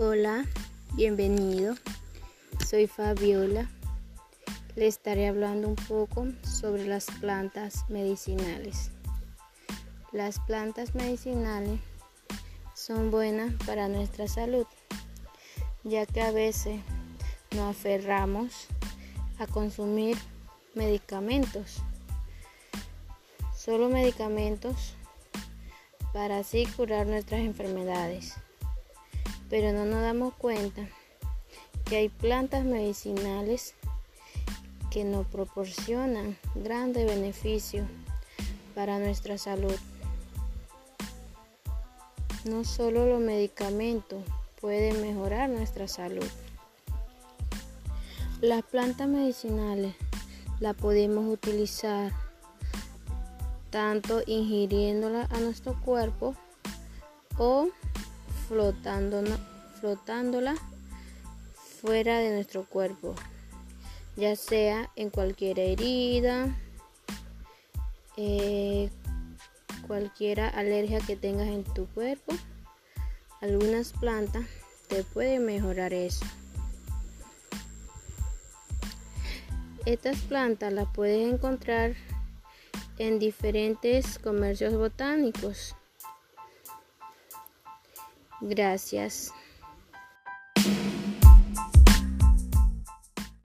Hola, bienvenido. Soy Fabiola. Le estaré hablando un poco sobre las plantas medicinales. Las plantas medicinales son buenas para nuestra salud, ya que a veces nos aferramos a consumir medicamentos, solo medicamentos para así curar nuestras enfermedades pero no nos damos cuenta que hay plantas medicinales que nos proporcionan grandes beneficios para nuestra salud. No solo los medicamentos pueden mejorar nuestra salud. Las plantas medicinales las podemos utilizar tanto ingiriéndolas a nuestro cuerpo o flotándola fuera de nuestro cuerpo, ya sea en cualquier herida, eh, cualquier alergia que tengas en tu cuerpo. Algunas plantas te pueden mejorar eso. Estas plantas las puedes encontrar en diferentes comercios botánicos. Gracias.